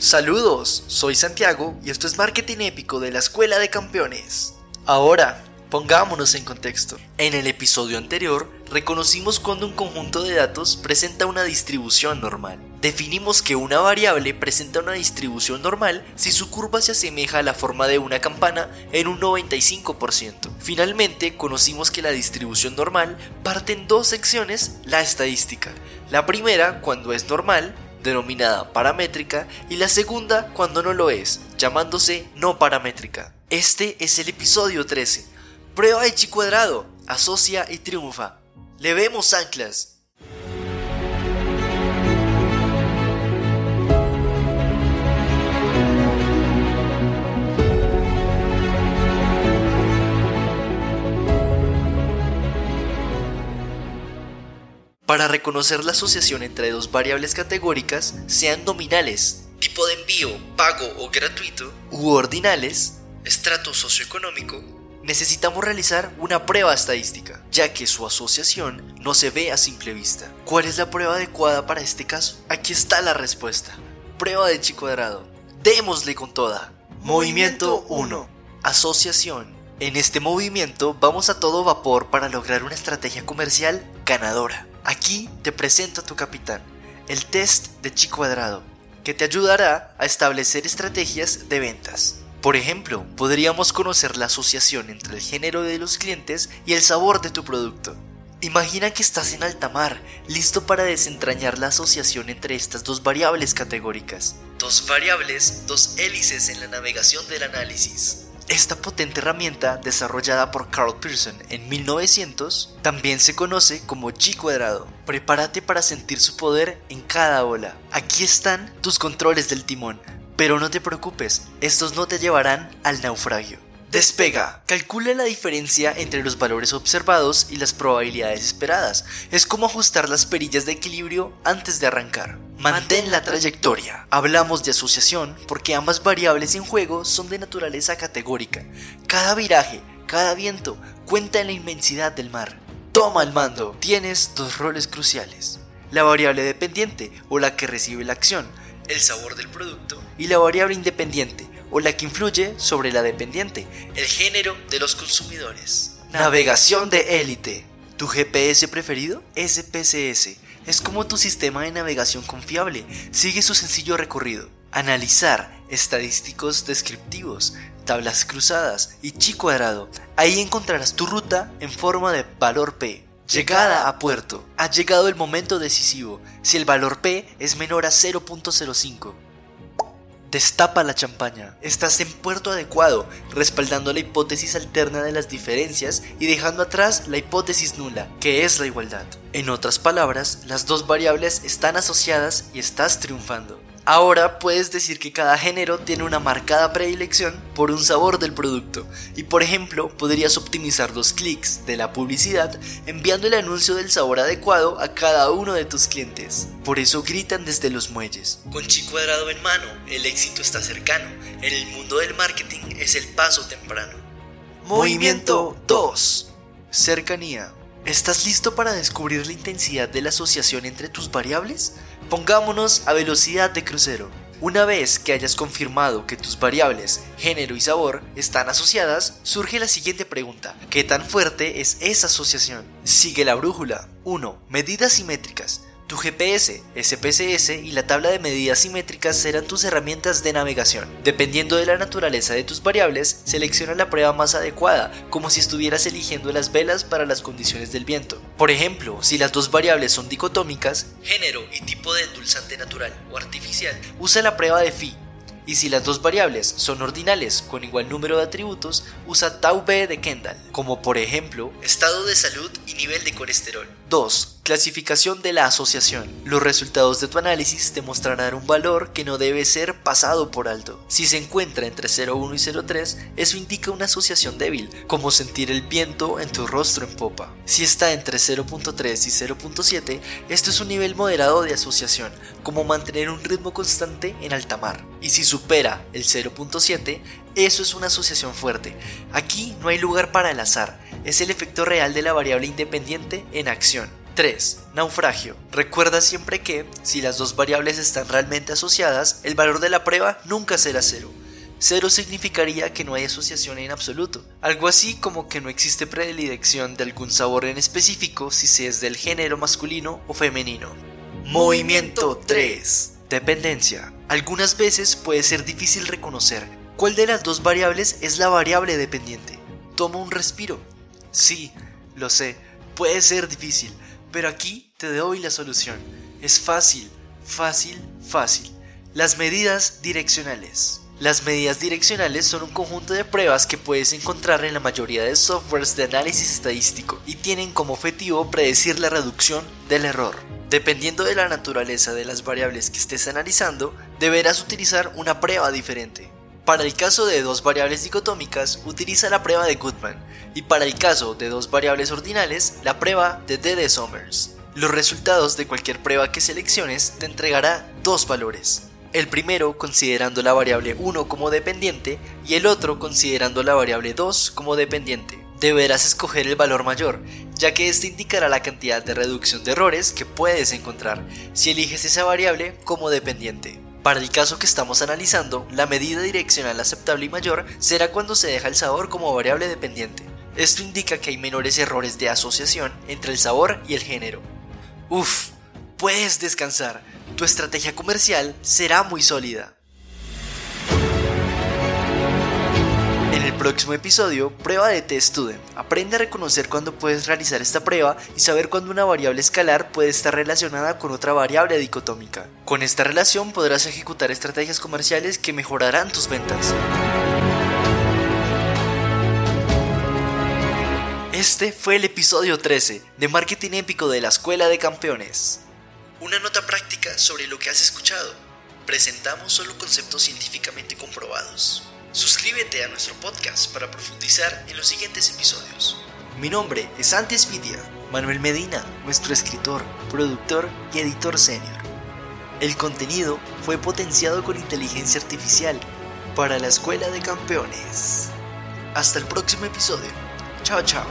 Saludos, soy Santiago y esto es Marketing Épico de la Escuela de Campeones. Ahora, pongámonos en contexto. En el episodio anterior, reconocimos cuando un conjunto de datos presenta una distribución normal. Definimos que una variable presenta una distribución normal si su curva se asemeja a la forma de una campana en un 95%. Finalmente, conocimos que la distribución normal parte en dos secciones, la estadística. La primera, cuando es normal, denominada paramétrica, y la segunda cuando no lo es, llamándose no paramétrica. Este es el episodio 13. Prueba de chi cuadrado, asocia y triunfa. Le vemos anclas. Para reconocer la asociación entre dos variables categóricas, sean nominales, tipo de envío, pago o gratuito, u ordinales, estrato socioeconómico, necesitamos realizar una prueba estadística, ya que su asociación no se ve a simple vista. ¿Cuál es la prueba adecuada para este caso? Aquí está la respuesta. Prueba de chi cuadrado. Démosle con toda. Movimiento 1. Asociación. En este movimiento vamos a todo vapor para lograr una estrategia comercial ganadora. Aquí te presento a tu capitán, el test de chi cuadrado, que te ayudará a establecer estrategias de ventas. Por ejemplo, podríamos conocer la asociación entre el género de los clientes y el sabor de tu producto. Imagina que estás en alta mar, listo para desentrañar la asociación entre estas dos variables categóricas. Dos variables, dos hélices en la navegación del análisis. Esta potente herramienta, desarrollada por Carl Pearson en 1900, también se conoce como G cuadrado. Prepárate para sentir su poder en cada ola. Aquí están tus controles del timón, pero no te preocupes, estos no te llevarán al naufragio. Despega. Calcula la diferencia entre los valores observados y las probabilidades esperadas. Es como ajustar las perillas de equilibrio antes de arrancar. Mantén la trayectoria. Hablamos de asociación porque ambas variables en juego son de naturaleza categórica. Cada viraje, cada viento cuenta en la inmensidad del mar. Toma el mando. Tienes dos roles cruciales. La variable dependiente o la que recibe la acción, el sabor del producto, y la variable independiente o la que influye sobre la dependiente, el género de los consumidores. Navegación de élite. ¿Tu GPS preferido? SPSS. Es como tu sistema de navegación confiable. Sigue su sencillo recorrido. Analizar estadísticos descriptivos, tablas cruzadas y chi cuadrado. Ahí encontrarás tu ruta en forma de valor P. Llegada a puerto. Ha llegado el momento decisivo. Si el valor P es menor a 0.05. Destapa la champaña. Estás en puerto adecuado, respaldando la hipótesis alterna de las diferencias y dejando atrás la hipótesis nula, que es la igualdad. En otras palabras, las dos variables están asociadas y estás triunfando. Ahora puedes decir que cada género tiene una marcada predilección por un sabor del producto y por ejemplo podrías optimizar los clics de la publicidad enviando el anuncio del sabor adecuado a cada uno de tus clientes. Por eso gritan desde los muelles. Con chi cuadrado en mano, el éxito está cercano. En el mundo del marketing es el paso temprano. Movimiento 2. Cercanía. ¿Estás listo para descubrir la intensidad de la asociación entre tus variables? Pongámonos a velocidad de crucero. Una vez que hayas confirmado que tus variables, género y sabor están asociadas, surge la siguiente pregunta. ¿Qué tan fuerte es esa asociación? Sigue la brújula. 1. Medidas simétricas. Tu GPS, SPSS y la tabla de medidas simétricas serán tus herramientas de navegación. Dependiendo de la naturaleza de tus variables, selecciona la prueba más adecuada, como si estuvieras eligiendo las velas para las condiciones del viento. Por ejemplo, si las dos variables son dicotómicas, género y tipo de endulzante natural o artificial, usa la prueba de phi. Y si las dos variables son ordinales con igual número de atributos, usa tau b de Kendall, como por ejemplo estado de salud y nivel de colesterol. 2. Clasificación de la asociación. Los resultados de tu análisis te mostrarán un valor que no debe ser pasado por alto. Si se encuentra entre 0,1 y 0,3, eso indica una asociación débil, como sentir el viento en tu rostro en popa. Si está entre 0.3 y 0.7, esto es un nivel moderado de asociación, como mantener un ritmo constante en alta mar. Y si supera el 0.7, eso es una asociación fuerte. Aquí no hay lugar para el azar, es el efecto real de la variable independiente en acción. 3. Naufragio. Recuerda siempre que, si las dos variables están realmente asociadas, el valor de la prueba nunca será cero. Cero significaría que no hay asociación en absoluto, algo así como que no existe predilección de algún sabor en específico si se es del género masculino o femenino. Movimiento 3. Dependencia. Algunas veces puede ser difícil reconocer cuál de las dos variables es la variable dependiente. Toma un respiro. Sí, lo sé, puede ser difícil, pero aquí te doy la solución. Es fácil, fácil, fácil. Las medidas direccionales. Las medidas direccionales son un conjunto de pruebas que puedes encontrar en la mayoría de softwares de análisis estadístico y tienen como objetivo predecir la reducción del error. Dependiendo de la naturaleza de las variables que estés analizando, deberás utilizar una prueba diferente. Para el caso de dos variables dicotómicas, utiliza la prueba de Goodman, y para el caso de dos variables ordinales, la prueba de D. Summers. Los resultados de cualquier prueba que selecciones te entregará dos valores. El primero considerando la variable 1 como dependiente y el otro considerando la variable 2 como dependiente. Deberás escoger el valor mayor, ya que este indicará la cantidad de reducción de errores que puedes encontrar si eliges esa variable como dependiente. Para el caso que estamos analizando, la medida direccional aceptable y mayor será cuando se deja el sabor como variable dependiente. Esto indica que hay menores errores de asociación entre el sabor y el género. Uf, puedes descansar, tu estrategia comercial será muy sólida. Próximo episodio, prueba de T-Student. Aprende a reconocer cuándo puedes realizar esta prueba y saber cuándo una variable escalar puede estar relacionada con otra variable dicotómica. Con esta relación podrás ejecutar estrategias comerciales que mejorarán tus ventas. Este fue el episodio 13 de Marketing Épico de la Escuela de Campeones. Una nota práctica sobre lo que has escuchado. Presentamos solo conceptos científicamente comprobados. Suscríbete a nuestro podcast para profundizar en los siguientes episodios. Mi nombre es Antes Media, Manuel Medina, nuestro escritor, productor y editor senior. El contenido fue potenciado con inteligencia artificial para la Escuela de Campeones. Hasta el próximo episodio. Chao, chao.